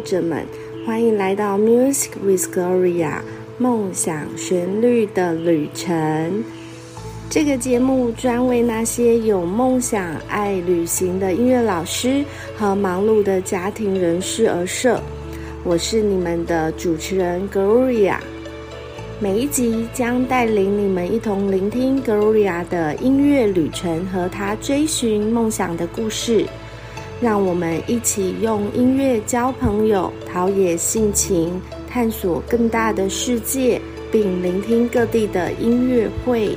者们，欢迎来到 Music with Gloria 梦想旋律的旅程。这个节目专为那些有梦想、爱旅行的音乐老师和忙碌的家庭人士而设。我是你们的主持人 Gloria。每一集将带领你们一同聆听 Gloria 的音乐旅程和她追寻梦想的故事。让我们一起用音乐交朋友，陶冶性情，探索更大的世界，并聆听各地的音乐会。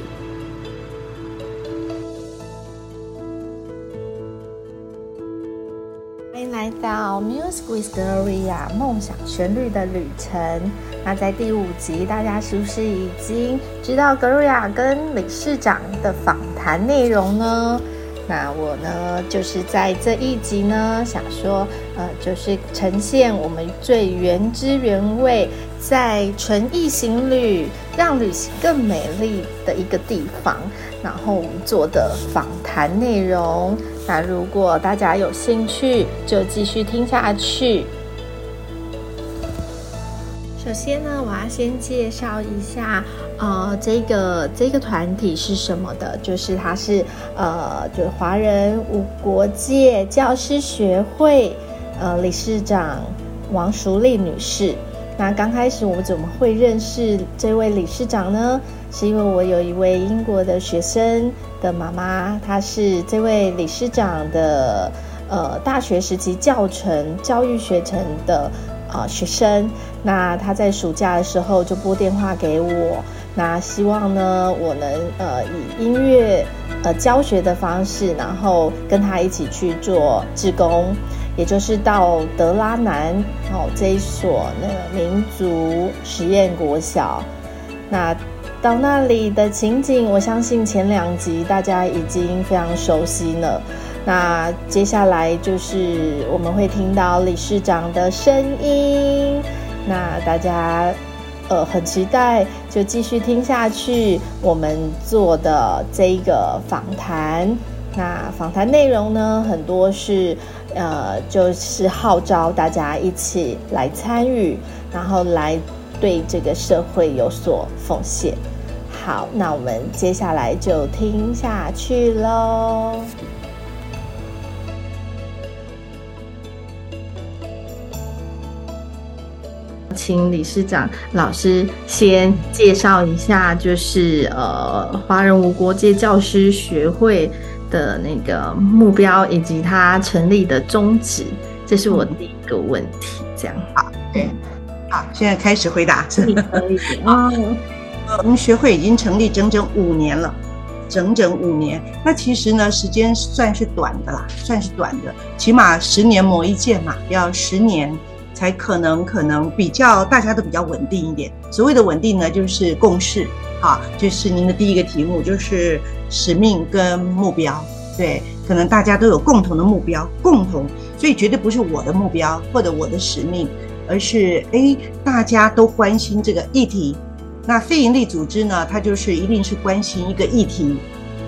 欢迎来到 Music with Gloria 梦想旋律的旅程。那在第五集，大家是不是已经知道 Gloria 跟理事长的访谈内容呢？那我呢，就是在这一集呢，想说，呃，就是呈现我们最原汁原味，在纯意行旅，让旅行更美丽的一个地方，然后我们做的访谈内容。那如果大家有兴趣，就继续听下去。首先呢，我要先介绍一下，呃，这个这个团体是什么的，就是它是呃，就华人无国界教师学会呃理事长王淑丽女士。那刚开始我们怎么会认识这位理事长呢？是因为我有一位英国的学生的妈妈，她是这位理事长的呃大学时期教程教育学程的。啊，学生，那他在暑假的时候就拨电话给我，那希望呢，我能呃以音乐呃教学的方式，然后跟他一起去做志工，也就是到德拉南哦这一所那个民族实验国小，那到那里的情景，我相信前两集大家已经非常熟悉了。那接下来就是我们会听到理事长的声音，那大家呃很期待，就继续听下去我们做的这一个访谈。那访谈内容呢，很多是呃就是号召大家一起来参与，然后来对这个社会有所奉献。好，那我们接下来就听下去喽。请理事长老师先介绍一下，就是呃，华人无国界教师学会的那个目标以及它成立的宗旨，这是我第一个问题。这样好，对，好，现在开始回答。可 以，可以。嗯，我们学会已经成立整整五年了，整整五年。那其实呢，时间算是短的啦，算是短的，起码十年磨一剑嘛，要十年。才可能可能比较大家都比较稳定一点。所谓的稳定呢，就是共识啊，就是您的第一个题目就是使命跟目标。对，可能大家都有共同的目标，共同，所以绝对不是我的目标或者我的使命，而是诶，大家都关心这个议题。那非营利组织呢，它就是一定是关心一个议题。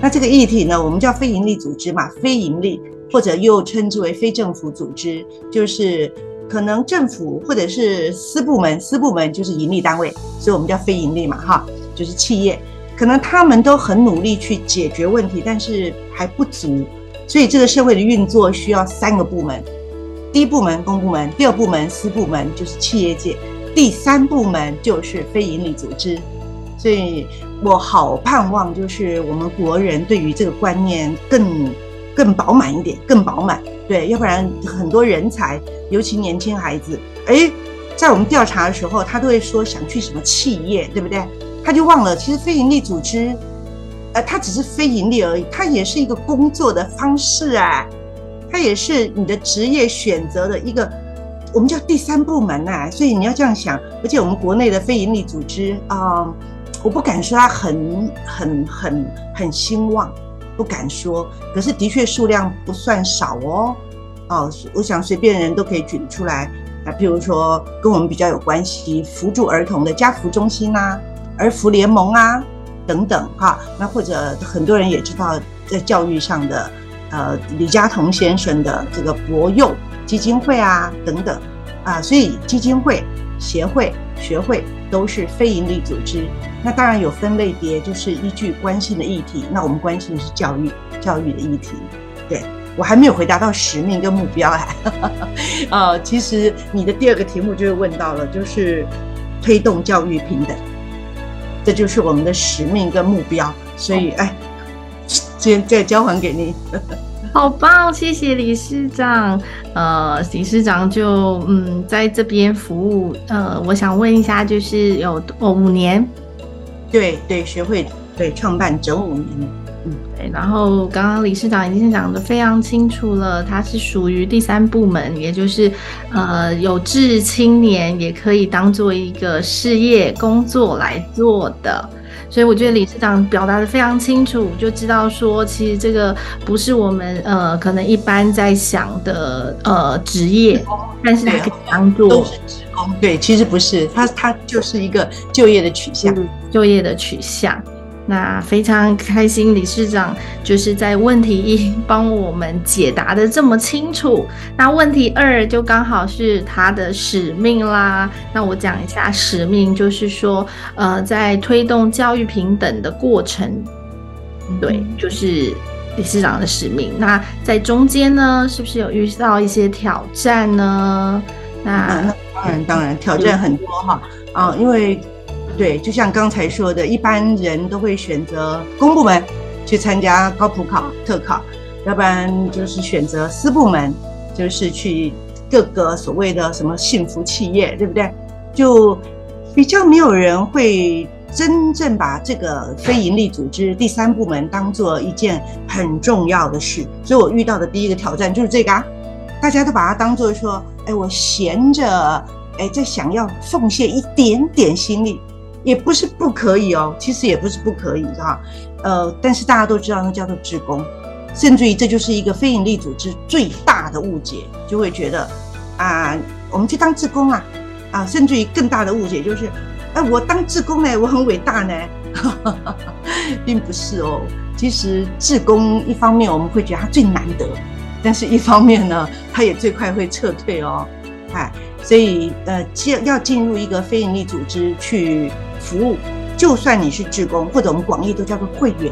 那这个议题呢，我们叫非营利组织嘛，非营利或者又称之为非政府组织，就是。可能政府或者是私部门，私部门就是盈利单位，所以我们叫非盈利嘛，哈，就是企业。可能他们都很努力去解决问题，但是还不足，所以这个社会的运作需要三个部门：第一部门公部门，第二部门私部门就是企业界，第三部门就是非盈利组织。所以我好盼望，就是我们国人对于这个观念更更饱满一点，更饱满。对，要不然很多人才，尤其年轻孩子，诶，在我们调查的时候，他都会说想去什么企业，对不对？他就忘了，其实非营利组织，呃，它只是非盈利而已，它也是一个工作的方式啊，它也是你的职业选择的一个，我们叫第三部门啊。所以你要这样想，而且我们国内的非营利组织啊，我不敢说它很很很很兴旺。不敢说，可是的确数量不算少哦。哦，我想随便人都可以举出来啊。比如说跟我们比较有关系，扶助儿童的家扶中心、啊、儿福联盟啊等等哈。那或者很多人也知道，在教育上的，呃，李嘉彤先生的这个博幼基金会啊等等。啊，所以基金会、协会、学会都是非营利组织。那当然有分类别，就是依据关心的议题。那我们关心的是教育，教育的议题。对，我还没有回答到使命跟目标啊。呃，其实你的第二个题目就会问到了，就是推动教育平等，这就是我们的使命跟目标。所以，哎，先再交还给你。好棒，谢谢理事长。呃，理事长就嗯在这边服务。呃，我想问一下，就是有哦五年？对对，学会对创办整五年。嗯，对。然后刚刚理事长已经讲得非常清楚了，它是属于第三部门，也就是呃有志青年也可以当做一个事业工作来做的。所以我觉得理事长表达的非常清楚，就知道说，其实这个不是我们呃可能一般在想的呃职业，但是它可以当做都是职工。对，其实不是，它它就是一个就业的取向，嗯、就业的取向。那非常开心，理事长就是在问题一帮我们解答的这么清楚。那问题二就刚好是他的使命啦。那我讲一下使命，就是说，呃，在推动教育平等的过程，对，就是理事长的使命。那在中间呢，是不是有遇到一些挑战呢？那那当然当然挑战很多哈啊，因为。对，就像刚才说的，一般人都会选择公部门去参加高普考、特考，要不然就是选择私部门，就是去各个所谓的什么幸福企业，对不对？就比较没有人会真正把这个非营利组织第三部门当做一件很重要的事。所以我遇到的第一个挑战就是这个啊，大家都把它当做说，哎，我闲着，哎，在想要奉献一点点心力。也不是不可以哦，其实也不是不可以哈，呃，但是大家都知道那叫做志工，甚至于这就是一个非营利组织最大的误解，就会觉得啊，我们去当志工啊，啊，甚至于更大的误解就是，哎，我当志工呢，我很伟大呢，并不是哦。其实志工一方面我们会觉得他最难得，但是一方面呢，他也最快会撤退哦，哎，所以呃，进要进入一个非营利组织去。服务，就算你是志工，或者我们广义都叫做会员，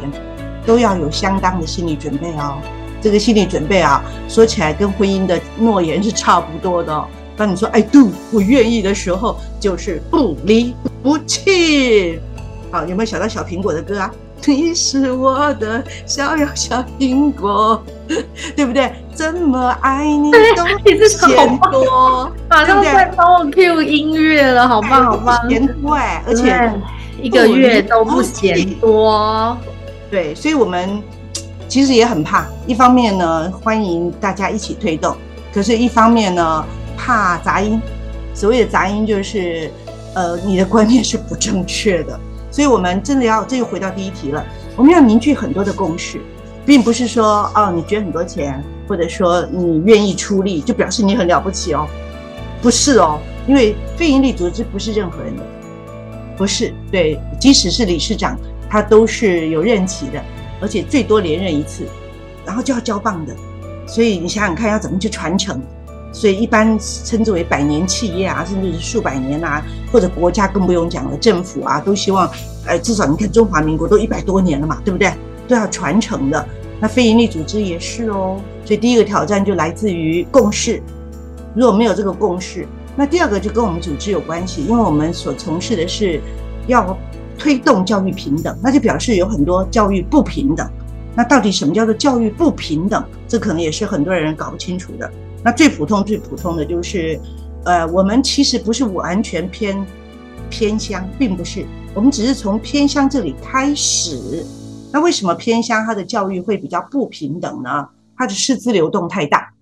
都要有相当的心理准备哦。这个心理准备啊，说起来跟婚姻的诺言是差不多的哦。当你说 “I do”，我愿意的时候，就是不离不弃。好，有没有想到小苹果的歌啊？你是我的小呀小苹果，对不对？怎么爱你都嫌多，马上在帮我 Q 音乐了，好棒好棒！嫌多哎，而且一个月都不嫌多。对，所以我们其实也很怕。一方面呢，欢迎大家一起推动；可是，一方面呢，怕杂音。所谓的杂音，就是呃，你的观念是不正确的。所以，我们真的要，这又回到第一题了。我们要凝聚很多的共识，并不是说哦，你捐很多钱，或者说你愿意出力，就表示你很了不起哦。不是哦，因为非营利组织不是任何人的，不是。对，即使是理事长，他都是有任期的，而且最多连任一次，然后就要交棒的。所以你想想看，要怎么去传承？所以一般称之为百年企业啊，甚至是数百年啊，或者国家更不用讲了，政府啊都希望，呃，至少你看中华民国都一百多年了嘛，对不对？都要传承的。那非营利组织也是哦。所以第一个挑战就来自于共识。如果没有这个共识，那第二个就跟我们组织有关系，因为我们所从事的是要推动教育平等，那就表示有很多教育不平等。那到底什么叫做教育不平等？这可能也是很多人搞不清楚的。那最普通、最普通的就是，呃，我们其实不是完全偏偏乡，并不是，我们只是从偏乡这里开始。那为什么偏乡它的教育会比较不平等呢？它的师资流动太大，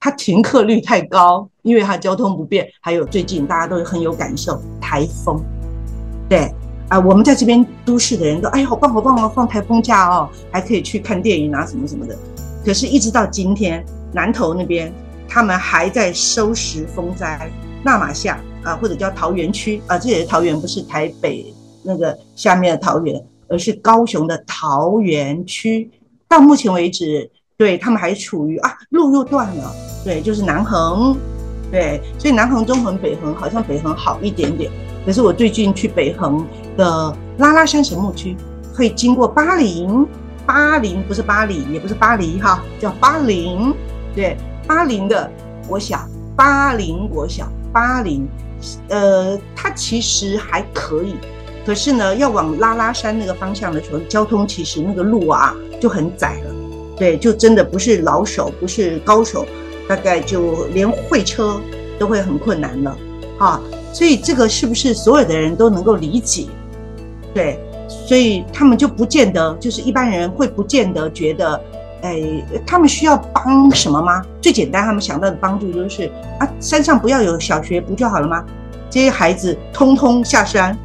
它停课率太高，因为它交通不便，还有最近大家都很有感受，台风。对啊，我们在这边都市的人都，哎呀，好棒好棒哦，放台风假哦，还可以去看电影啊什么什么的。可是，一直到今天，南投那边。他们还在收拾风灾，那玛夏啊，或者叫桃园区啊，这也是桃园不是台北那个下面的桃园，而是高雄的桃园区。到目前为止，对他们还处于啊，路又断了，对，就是南横对，所以南横、中横、北横好像北横好一点点。可是我最近去北横的拉拉山神木区，会经过巴陵，巴陵不是巴黎，也不是巴黎哈，叫巴陵。对，巴陵的国小，巴陵国小，巴陵，呃，它其实还可以。可是呢，要往拉拉山那个方向的时候，交通其实那个路啊就很窄了。对，就真的不是老手，不是高手，大概就连会车都会很困难了啊。所以这个是不是所有的人都能够理解？对，所以他们就不见得，就是一般人会不见得觉得，哎，他们需要帮什么吗？最简单，他们想到的帮助就是啊，山上不要有小学不就好了吗？这些孩子通通下山。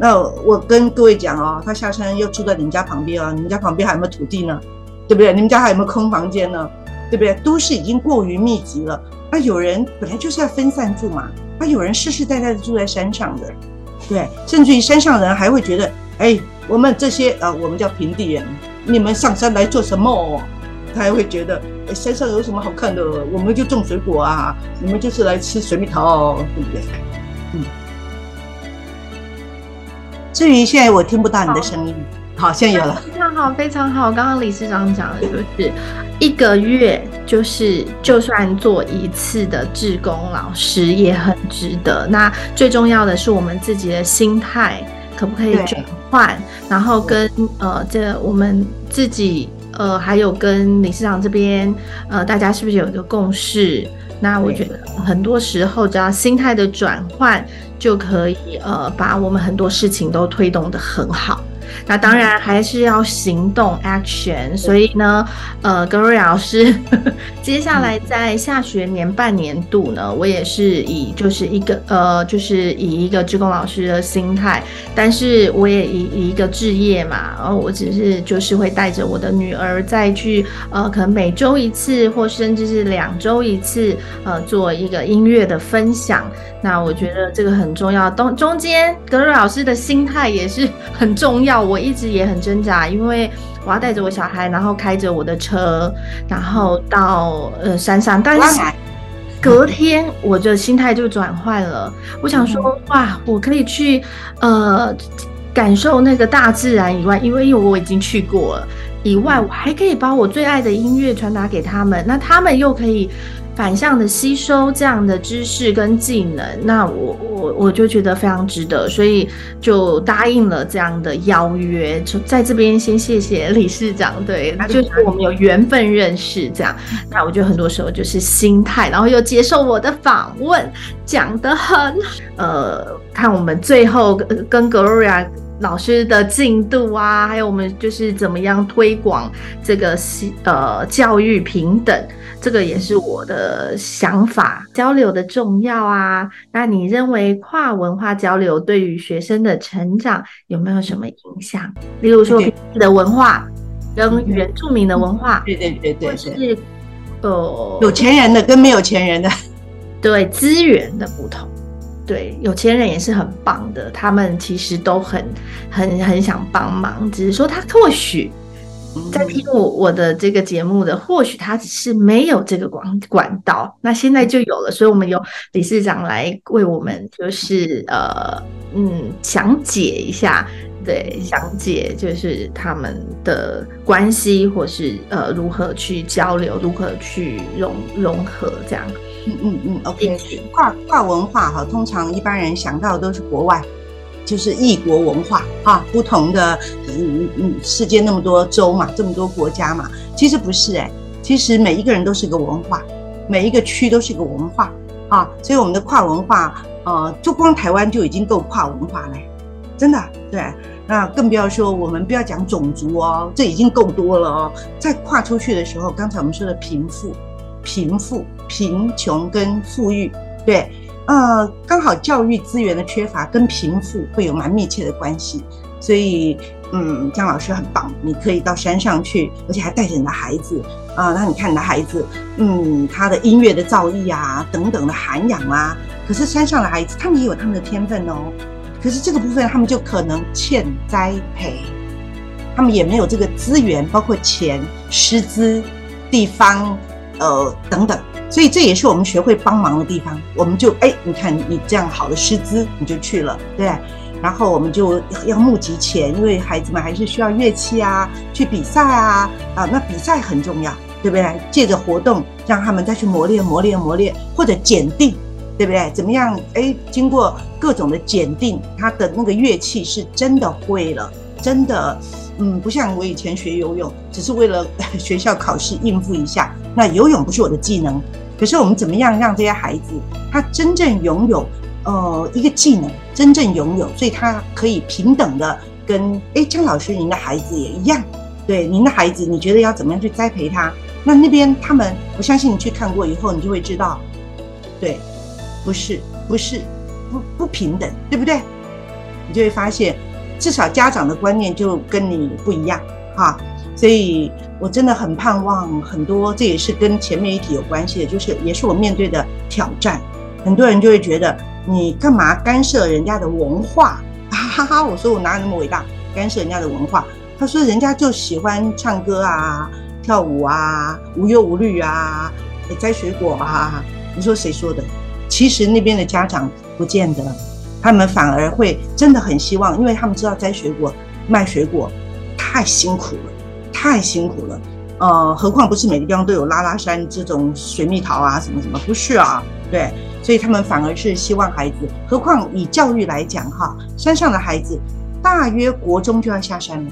那我跟各位讲哦，他下山要住在你们家旁边啊，你们家旁边还有没有土地呢？对不对？你们家还有没有空房间呢？对不对？都市已经过于密集了。那有人本来就是要分散住嘛。那、有人世世代代的住在山上的，对，甚至于山上人还会觉得，哎，我们这些呃，我们叫平地人，你们上山来做什么？他还会觉得，哎，山上有什么好看的？我们就种水果啊，你们就是来吃水蜜桃，对不对？嗯。至于现在我听不到你的声音。好，现在有了，非常好，非常好。刚刚理事长讲的就是一个月，就是就算做一次的志工老师也很值得。那最重要的是我们自己的心态可不可以转换？然后跟呃，这我们自己呃，还有跟理事长这边呃，大家是不是有一个共识？那我觉得很多时候只要心态的转换，就可以呃，把我们很多事情都推动的很好。那当然还是要行动 action，所以呢，呃，格瑞老师呵呵，接下来在下学年半年度呢，我也是以就是一个呃，就是以一个志工老师的心态，但是我也以以一个志业嘛，然后我只是就是会带着我的女儿再去呃，可能每周一次或甚至是两周一次，呃，做一个音乐的分享。那我觉得这个很重要，中中间格瑞老师的心态也是很重要。我一直也很挣扎，因为我要带着我小孩，然后开着我的车，然后到呃山上。但是隔天我的心态就转换了，我想说哇，我可以去呃感受那个大自然以外，因为因为我已经去过了，以外我还可以把我最爱的音乐传达给他们，那他们又可以。反向的吸收这样的知识跟技能，那我我我就觉得非常值得，所以就答应了这样的邀约。就在这边先谢谢理事长，对，那就是我们有缘分认识这样。那我觉得很多时候就是心态，然后又接受我的访问，讲得很，呃，看我们最后跟跟 Gloria 老师的进度啊，还有我们就是怎么样推广这个呃教育平等。这个也是我的想法，交流的重要啊。那你认为跨文化交流对于学生的成长有没有什么影响？例如说，的文化跟原住民的文化，对对对对，是呃有钱人的跟没有钱人的，对资源的不同。对，有钱人也是很棒的，他们其实都很很很想帮忙，只是说他或许。在听我我的这个节目的，或许他只是没有这个管管道，那现在就有了，所以我们由理事长来为我们就是呃嗯讲解一下，对，讲解就是他们的关系，或是呃如何去交流，如何去融融合这样。嗯嗯嗯，OK，跨跨文化哈，通常一般人想到的都是国外。就是异国文化啊，不同的嗯嗯，世界那么多州嘛，这么多国家嘛，其实不是哎、其实每一个人都是个文化，每一个区都是个文化啊，所以我们的跨文化，呃，就光台湾就已经够跨文化了，真的对，那更不要说我们不要讲种族哦，这已经够多了哦，再跨出去的时候，刚才我们说的贫富、贫富、贫穷跟富裕，对。呃，刚好教育资源的缺乏跟贫富会有蛮密切的关系，所以，嗯，姜老师很棒，你可以到山上去，而且还带着你的孩子啊，那你看你的孩子，嗯，他的音乐的造诣啊，等等的涵养啊，可是山上的孩子，他们也有他们的天分哦，可是这个部分他们就可能欠栽培，他们也没有这个资源，包括钱、师资、地方，呃，等等。所以这也是我们学会帮忙的地方。我们就哎，你看你这样好的师资，你就去了，对。然后我们就要募集钱，因为孩子们还是需要乐器啊，去比赛啊啊，那比赛很重要，对不对？借着活动让他们再去磨练、磨练、磨练，或者检定，对不对？怎么样？哎，经过各种的检定，他的那个乐器是真的会了，真的，嗯，不像我以前学游泳，只是为了 学校考试应付一下。那游泳不是我的技能，可是我们怎么样让这些孩子他真正拥有？呃，一个技能真正拥有，所以他可以平等的跟哎，张老师，您的孩子也一样。对，您的孩子，你觉得要怎么样去栽培他？那那边他们，我相信你去看过以后，你就会知道，对，不是，不是，不不平等，对不对？你就会发现，至少家长的观念就跟你不一样哈。所以我真的很盼望很多，这也是跟前面一题有关系的，就是也是我面对的挑战。很多人就会觉得。你干嘛干涉人家的文化？哈哈，我说我哪有那么伟大，干涉人家的文化？他说人家就喜欢唱歌啊、跳舞啊、无忧无虑啊、摘水果啊。你说谁说的？其实那边的家长不见得，他们反而会真的很希望，因为他们知道摘水果、卖水果太辛苦了，太辛苦了。呃，何况不是每个地方都有拉拉山这种水蜜桃啊，什么什么，不是啊，对。所以他们反而是希望孩子，何况以教育来讲，哈，山上的孩子大约国中就要下山了，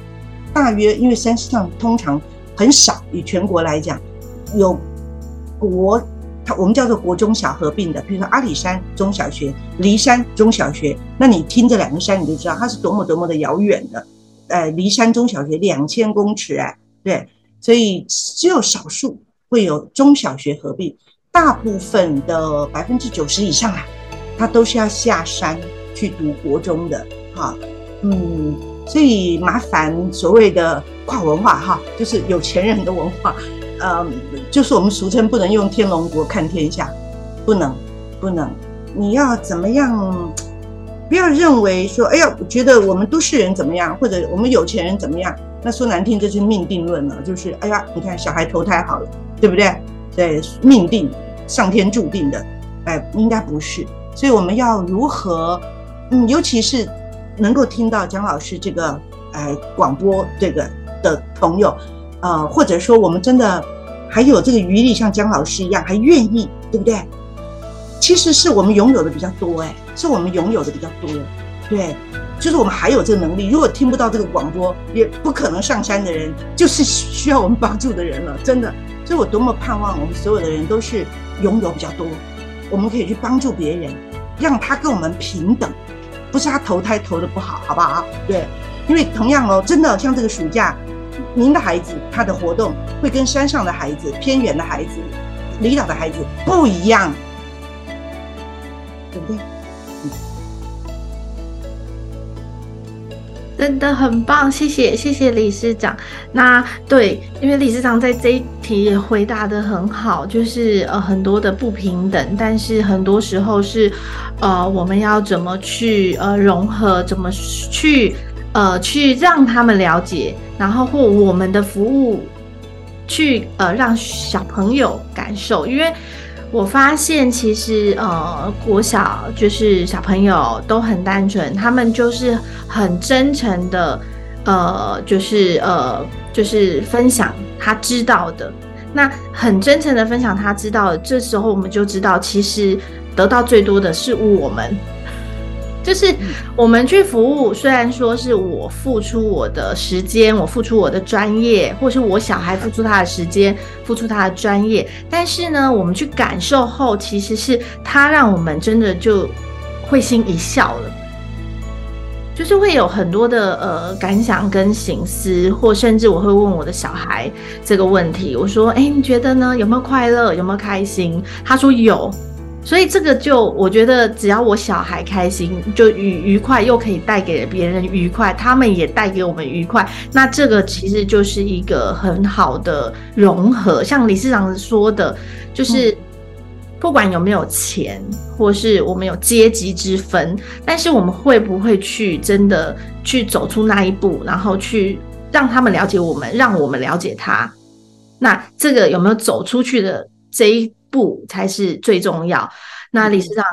大约因为山上通常很少，以全国来讲，有国，它我们叫做国中小合并的，比如说阿里山中小学、梨山中小学，那你听这两个山，你就知道它是多么多么的遥远的。呃，梨山中小学两千公尺，哎，对，所以只有少数会有中小学合并。大部分的百分之九十以上啊，他都是要下山去读国中的，哈，嗯，所以麻烦所谓的跨文化哈，就是有钱人的文化，嗯，就是我们俗称不能用天龙国看天下，不能，不能，你要怎么样？不要认为说，哎呀，觉得我们都市人怎么样，或者我们有钱人怎么样，那说难听，这是命定论了，就是哎呀，你看小孩投胎好了，对不对？对，命定。上天注定的，哎，应该不是，所以我们要如何，嗯，尤其是能够听到蒋老师这个，哎，广播这个的朋友，呃，或者说我们真的还有这个余力，像江老师一样还愿意，对不对？其实是我们拥有的比较多，哎，是我们拥有的比较多，对，就是我们还有这个能力。如果听不到这个广播，也不可能上山的人，就是需要我们帮助的人了，真的。所以我多么盼望我们所有的人都是。拥有比较多，我们可以去帮助别人，让他跟我们平等，不是他投胎投的不好，好不好？对，因为同样哦，真的像这个暑假，您的孩子他的活动会跟山上的孩子、偏远的孩子、离岛的孩子不一样，对不对？真的很棒，谢谢谢谢理事长。那对，因为理事长在这一题也回答得很好，就是呃很多的不平等，但是很多时候是呃我们要怎么去呃融合，怎么去呃去让他们了解，然后或我们的服务去呃让小朋友感受，因为。我发现其实呃，国小就是小朋友都很单纯，他们就是很真诚的，呃，就是呃，就是分享他知道的。那很真诚的分享他知道的，这时候我们就知道，其实得到最多的是我们。就是我们去服务，虽然说是我付出我的时间，我付出我的专业，或是我小孩付出他的时间，付出他的专业，但是呢，我们去感受后，其实是他让我们真的就会心一笑了，就是会有很多的呃感想跟省思，或甚至我会问我的小孩这个问题，我说：“哎，你觉得呢？有没有快乐？有没有开心？”他说有。所以这个就我觉得，只要我小孩开心，就愉愉快，又可以带给别人愉快，他们也带给我们愉快，那这个其实就是一个很好的融合。像理事长说的，就是不管有没有钱，或是我们有阶级之分，但是我们会不会去真的去走出那一步，然后去让他们了解我们，让我们了解他，那这个有没有走出去的这一步才是最重要。那理事长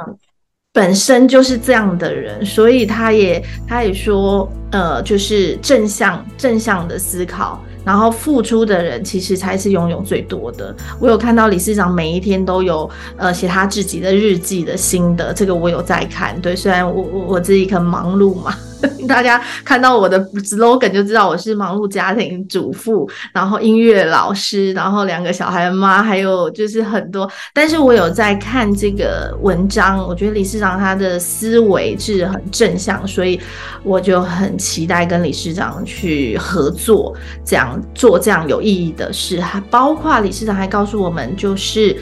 本身就是这样的人，所以他也他也说，呃，就是正向正向的思考。然后付出的人其实才是拥有最多的。我有看到理事长每一天都有呃写他自己的日记的心得，这个我有在看。对，虽然我我我自己很忙碌嘛。大家看到我的 slogan 就知道我是忙碌家庭主妇，然后音乐老师，然后两个小孩妈，还有就是很多。但是我有在看这个文章，我觉得理事长他的思维是很正向，所以我就很期待跟理事长去合作，这样做这样有意义的事。还包括理事长还告诉我们，就是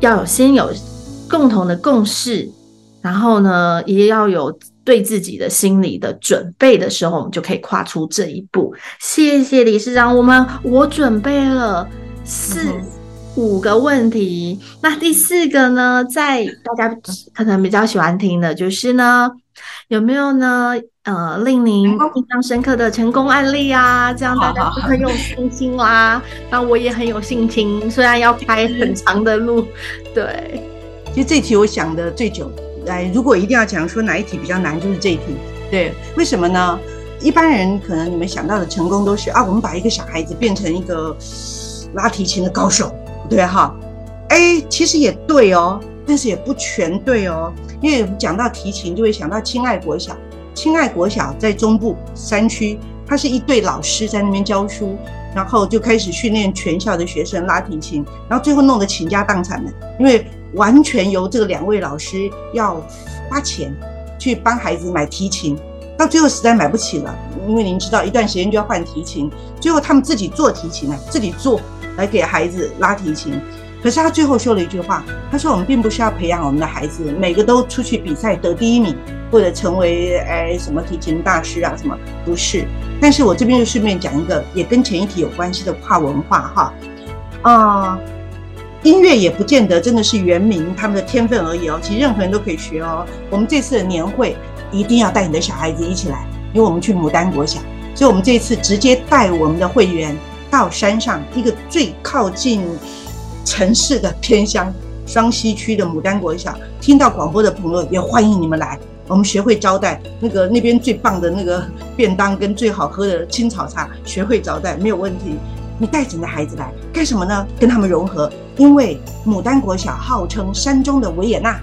要有先有共同的共识，然后呢，也要有。对自己的心理的准备的时候，我们就可以跨出这一步。谢谢理事长，我们我准备了四五个问题。那第四个呢，在大家可能比较喜欢听的就是呢，有没有呢？呃，令您印象深刻的成功案例啊，这样大家就很有信心啦。那我也很有信心，虽然要开很 长的路。对，其实这题我想的最久。来，如果一定要讲说哪一题比较难，就是这一题。对，为什么呢？一般人可能你们想到的成功都是啊，我们把一个小孩子变成一个拉提琴的高手，对哈？哎，其实也对哦，但是也不全对哦。因为讲到提琴，就会想到亲爱国小。亲爱国小在中部山区，它是一对老师在那边教书，然后就开始训练全校的学生拉提琴，然后最后弄得倾家荡产的，因为。完全由这个两位老师要花钱去帮孩子买提琴，到最后实在买不起了，因为您知道一段时间就要换提琴，最后他们自己做提琴啊，自己做来给孩子拉提琴。可是他最后说了一句话，他说：“我们并不是要培养我们的孩子每个都出去比赛得第一名，或者成为哎什么提琴大师啊什么，不是。”但是我这边就顺便讲一个也跟前一题有关系的跨文化哈，啊。音乐也不见得真的是原名他们的天分而已哦，其实任何人都可以学哦。我们这次的年会一定要带你的小孩子一起来，因为我们去牡丹国小，所以我们这次直接带我们的会员到山上一个最靠近城市的偏乡双溪区的牡丹国小，听到广播的朋友也欢迎你们来，我们学会招待那个那边最棒的那个便当跟最好喝的青草茶，学会招待没有问题。你带着你的孩子来干什么呢？跟他们融合。因为牡丹国小号称山中的维也纳，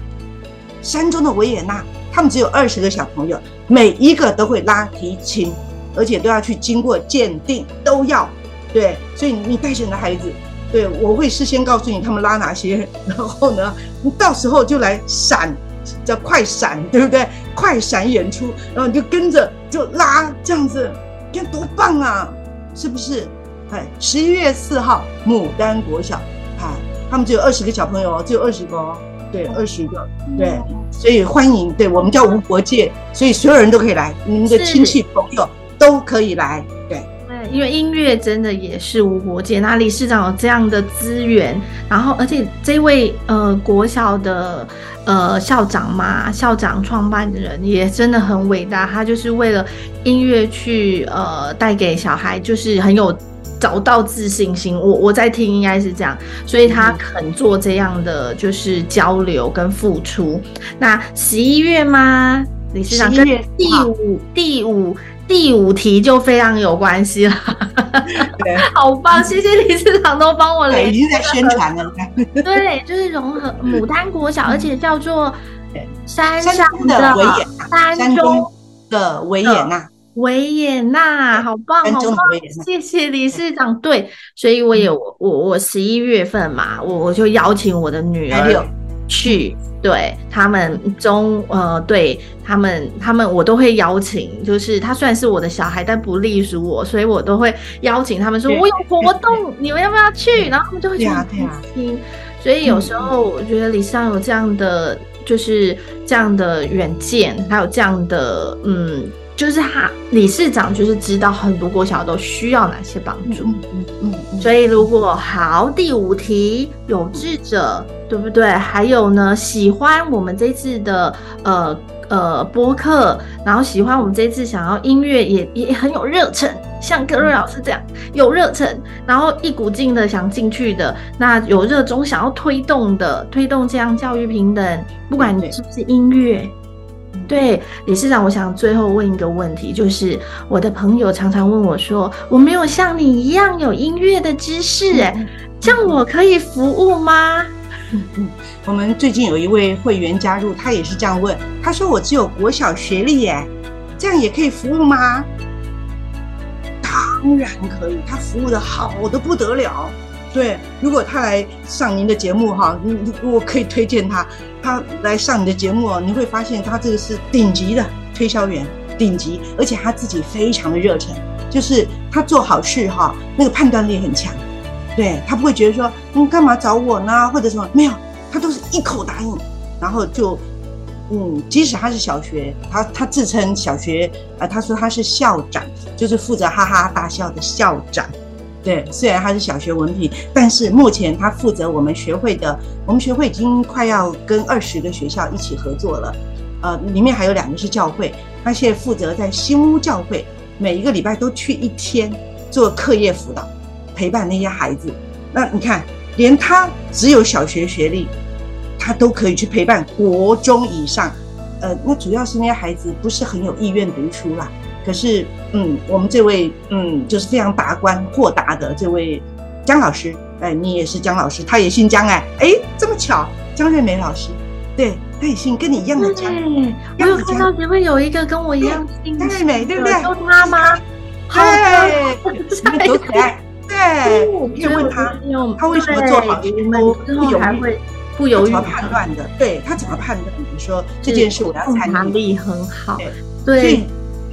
山中的维也纳，他们只有二十个小朋友，每一个都会拉提琴，而且都要去经过鉴定，都要对。所以你带着你的孩子，对，我会事先告诉你他们拉哪些，然后呢，你到时候就来闪，叫快闪，对不对？快闪演出，然后你就跟着就拉这样子，你看多棒啊，是不是？哎，十一月四号，牡丹国小。他们只有二十个小朋友哦，只有二十个哦，对，二十个，对，所以欢迎，对，我们叫无国界，所以所有人都可以来，你们的亲戚朋友都可以来，对，因为音乐真的也是无国界。那理事长有这样的资源，然后而且这位呃国小的呃校长嘛，校长创办的人也真的很伟大，他就是为了音乐去呃带给小孩，就是很有。找到自信心，我我在听应该是这样，所以他肯做这样的就是交流跟付出。那十一月吗？理事长跟第五第五第五题就非常有关系了。对，好棒！谢谢理事长都帮我连。已经在宣传了。对，就是融合牡丹国小，而且叫做山上的维也纳，山中的维也纳。维也纳，好棒，好棒！谢谢理事长。对，所以我也我我我十一月份嘛，我我就邀请我的女儿去，对他们中呃，对他们他们我都会邀请，就是他虽然是我的小孩，但不隶属我，所以我都会邀请他们说，我有活动，你们要不要去？然后他们就会很开心。所以有时候我觉得李尚有这样的，就是这样的远见，还有这样的嗯。就是他理事长，就是知道很多国小都需要哪些帮助，嗯嗯嗯，所以如果好，第五题有志者，对不对？还有呢，喜欢我们这次的呃呃播客，然后喜欢我们这次想要音乐也也很有热忱，像格瑞老师这样有热忱，然后一股劲的想进去的，那有热衷想要推动的，推动这样教育平等，不管你是不是音乐。对，理事长，我想最后问一个问题，就是我的朋友常常问我说，我没有像你一样有音乐的知识，哎，这样我可以服务吗？嗯嗯，我们最近有一位会员加入，他也是这样问，他说我只有国小学历耶，这样也可以服务吗？当然可以，他服务的好的不得了。对，如果他来上您的节目哈，你你我可以推荐他，他来上你的节目，你会发现他这个是顶级的推销员，顶级，而且他自己非常的热忱，就是他做好事哈，那个判断力很强，对，他不会觉得说你干嘛找我呢，或者什么，没有，他都是一口答应，然后就嗯，即使他是小学，他他自称小学啊，他说他是校长，就是负责哈哈大笑的校长。对，虽然他是小学文凭，但是目前他负责我们学会的，我们学会已经快要跟二十个学校一起合作了，呃，里面还有两个是教会，他现在负责在新屋教会，每一个礼拜都去一天做课业辅导，陪伴那些孩子。那你看，连他只有小学学历，他都可以去陪伴国中以上，呃，那主要是那些孩子不是很有意愿读书啦。可是，嗯，我们这位，嗯，就是非常达观、豁达的这位姜老师，哎，你也是姜老师，他也姓姜，哎，哎，这么巧，姜瑞美老师，对，他也姓跟你一样的姜。对，我有看到前面有一个跟我一样姓江瑞美，对不对？就他吗？对，多可爱。对，你可以问他，他为什么做好事都不犹豫，不犹豫判断的？对，他怎么判断？比如说这件事，我要参与，能力很好，对。所以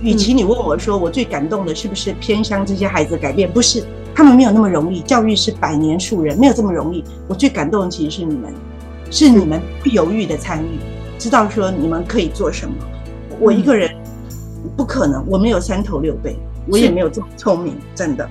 与其你问我说，我最感动的是不是偏向这些孩子改变？不是，他们没有那么容易。教育是百年树人，没有这么容易。我最感动的其实是你们，是你们不犹豫的参与，知道说你们可以做什么。我一个人不可能，我没有三头六臂，我也没有这么聪明，真的。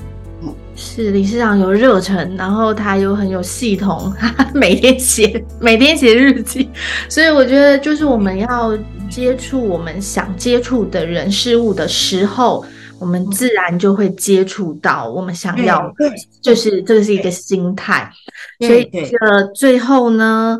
嗯，是理事长有热忱，然后他又很有系统，每天写，每天写日记，所以我觉得就是我们要。接触我们想接触的人事物的时候，我们自然就会接触到我们想要的，就是这个是一个心态。所以这个最后呢，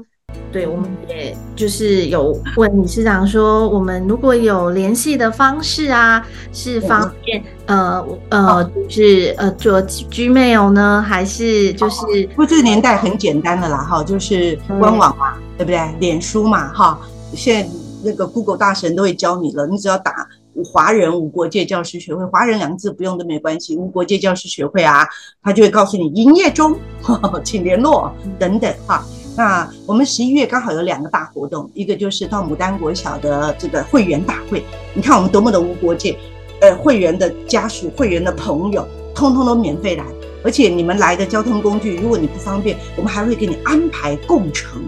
对，我们也就是有问理事长说，我们如果有联系的方式啊，是方便呃呃，就是呃做 Gmail 呢，还是就是？不过这个年代很简单的啦，哈，就是官网嘛，对不对？脸书嘛，哈，现在。那个 Google 大神都会教你了，你只要打“华人无国界教师学会”，“华人”两个字不用都没关系，“无国界教师学会”啊，他就会告诉你营业中，呵呵请联络等等哈。那我们十一月刚好有两个大活动，一个就是到牡丹国小的这个会员大会，你看我们多么的无国界，呃，会员的家属、会员的朋友，通通都免费来，而且你们来的交通工具，如果你不方便，我们还会给你安排共乘。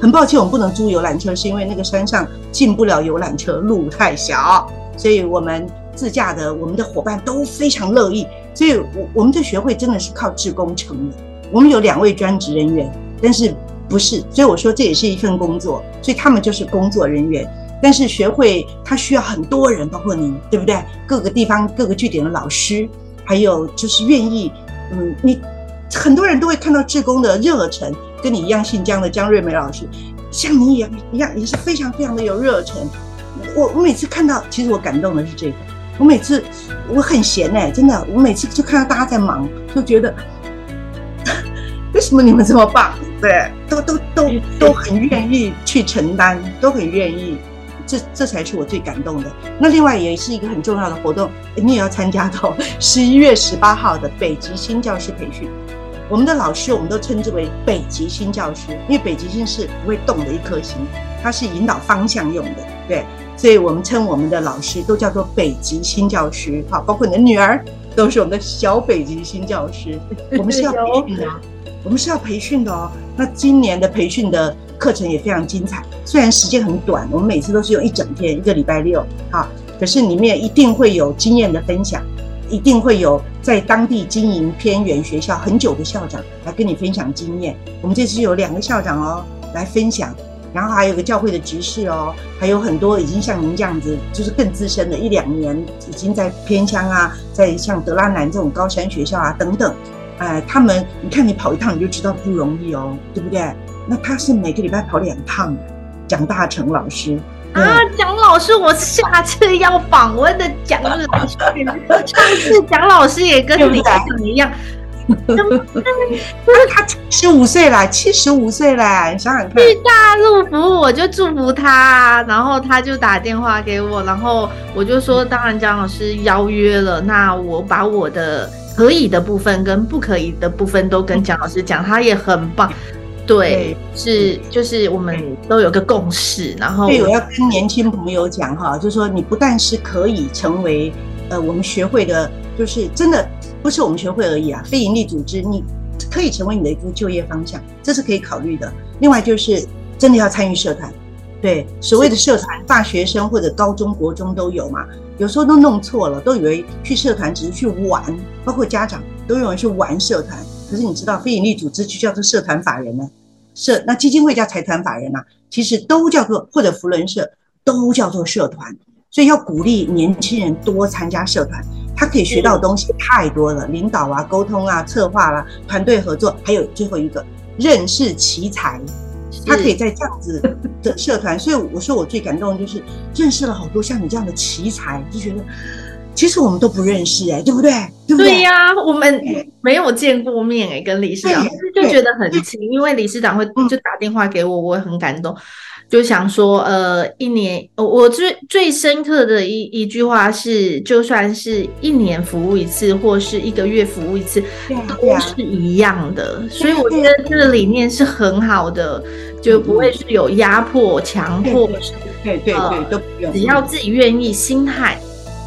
很抱歉，我们不能租游览车，是因为那个山上进不了游览车，路太小，所以我们自驾的我们的伙伴都非常乐意。所以，我我们这学会真的是靠志工成的。我们有两位专职人员，但是不是，所以我说这也是一份工作，所以他们就是工作人员。但是学会它需要很多人，包括您，对不对？各个地方各个据点的老师，还有就是愿意，嗯，你很多人都会看到志工的热忱。跟你一样姓江的江瑞美老师，像你也一样，也是非常非常的有热忱。我我每次看到，其实我感动的是这个。我每次我很闲哎，真的，我每次就看到大家在忙，就觉得为什么你们这么棒？对，都都都都很愿意去承担，都很愿意，这这才是我最感动的。那另外也是一个很重要的活动，你也要参加到 十一月十八号的北极星教师培训。我们的老师，我们都称之为北极星教师，因为北极星是不会动的一颗星，它是引导方向用的，对，所以我们称我们的老师都叫做北极星教师，好，包括你的女儿都是我们的小北极星教师。我们是要培训的，我们是要培训的哦。那今年的培训的课程也非常精彩，虽然时间很短，我们每次都是用一整天，一个礼拜六，哈，可是里面一定会有经验的分享。一定会有在当地经营偏远学校很久的校长来跟你分享经验。我们这次有两个校长哦，来分享，然后还有个教会的执事哦，还有很多已经像您这样子，就是更资深的，一两年已经在偏乡啊，在像德拉南这种高山学校啊等等，哎，他们你看你跑一趟你就知道不容易哦，对不对？那他是每个礼拜跑两趟，蒋大成老师。啊，蒋老师，我下次要访问的蒋老师，上次蒋老师也跟李长一样，他七十五岁了，七十五岁了，你想想看。去大陆服务，我就祝福他，然后他就打电话给我，然后我就说，当然蒋老师邀约了，那我把我的可以的部分跟不可以的部分都跟蒋老师讲，他也很棒。对，是就是我们都有个共识，然后对，我要跟年轻朋友讲哈，就是说你不但是可以成为呃我们学会的，就是真的不是我们学会而已啊，非营利组织你可以成为你的一个就业方向，这是可以考虑的。另外就是真的要参与社团，对，所谓的社团，大学生或者高中国中都有嘛，有时候都弄错了，都以为去社团只是去玩，包括家长都认为去玩社团。可是你知道，非营利组织就叫做社团法人呢？社那基金会叫财团法人呐，其实都叫做或者扶轮社都叫做社团。所以要鼓励年轻人多参加社团，他可以学到的东西太多了，领导啊、沟通啊、策划啦、团队合作，还有最后一个认识奇才，他可以在这样子的社团。所以我说我最感动的就是认识了好多像你这样的奇才，就觉得。其实我们都不认识哎、欸，对不对？对不对呀、啊？我们没有见过面哎、欸，跟理事长就觉得很亲，因为理事长会就打电话给我，我也很感动，就想说呃，一年我最最深刻的一一句话是，就算是一年服务一次，或是一个月服务一次，都是一样的。所以我觉得这个理念是很好的，就不会是有压迫、强迫，对对对，都不用，只要自己愿意，心态。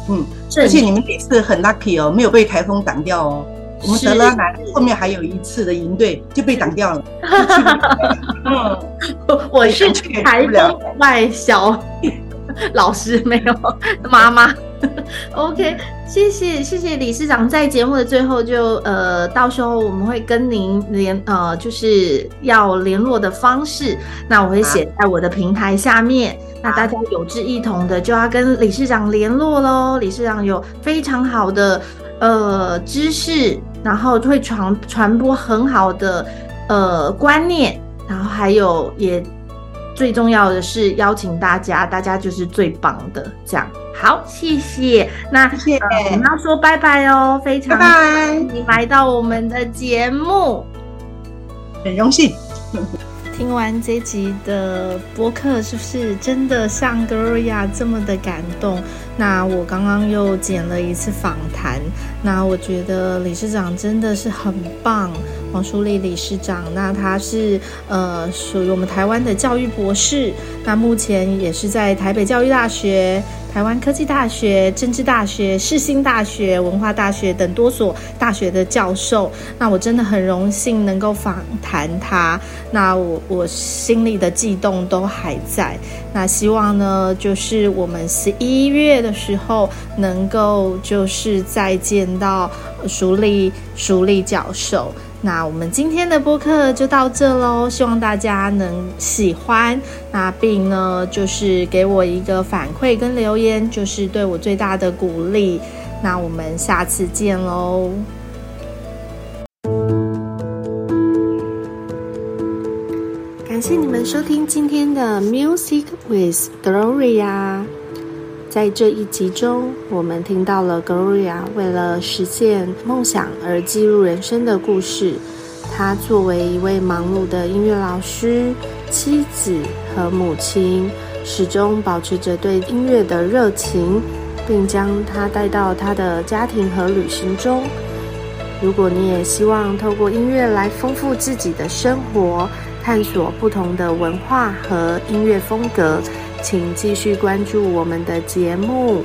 嗯，而且你们这次很 lucky 哦，没有被台风挡掉哦。我们德拉南后面还有一次的营队就被挡掉了。嗯，我是台风外小老师，没有妈妈。OK，谢谢谢谢理事长，在节目的最后就呃，到时候我们会跟您联呃，就是要联络的方式，那我会写在我的平台下面。那大家有志一同的就要跟理事长联络喽。理事长有非常好的呃知识，然后会传传播很好的呃观念，然后还有也最重要的是邀请大家，大家就是最棒的。这样好，谢谢。那谢谢、呃、我们要说拜拜哦，非常欢迎你来到我们的节目，很荣幸。听完这集的播客，是不是真的像 Gloria 这么的感动？那我刚刚又剪了一次访谈，那我觉得理事长真的是很棒，黄淑丽理事长。那他是呃属于我们台湾的教育博士，那目前也是在台北教育大学。台湾科技大学、政治大学、世新大学、文化大学等多所大学的教授，那我真的很荣幸能够访谈他，那我我心里的悸动都还在。那希望呢，就是我们十一月的时候能够就是再见到淑丽淑丽教授。那我们今天的播客就到这喽，希望大家能喜欢。那并呢，就是给我一个反馈跟留言，就是对我最大的鼓励。那我们下次见喽！感谢你们收听今天的 Music with Gloria。在这一集中，我们听到了 Gloria 为了实现梦想而记录人生的故事。她作为一位忙碌的音乐老师、妻子和母亲，始终保持着对音乐的热情，并将它带到她的家庭和旅行中。如果你也希望透过音乐来丰富自己的生活，探索不同的文化和音乐风格，请继续关注我们的节目，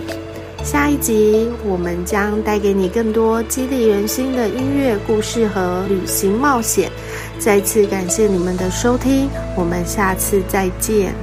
下一集我们将带给你更多激励人心的音乐故事和旅行冒险。再次感谢你们的收听，我们下次再见。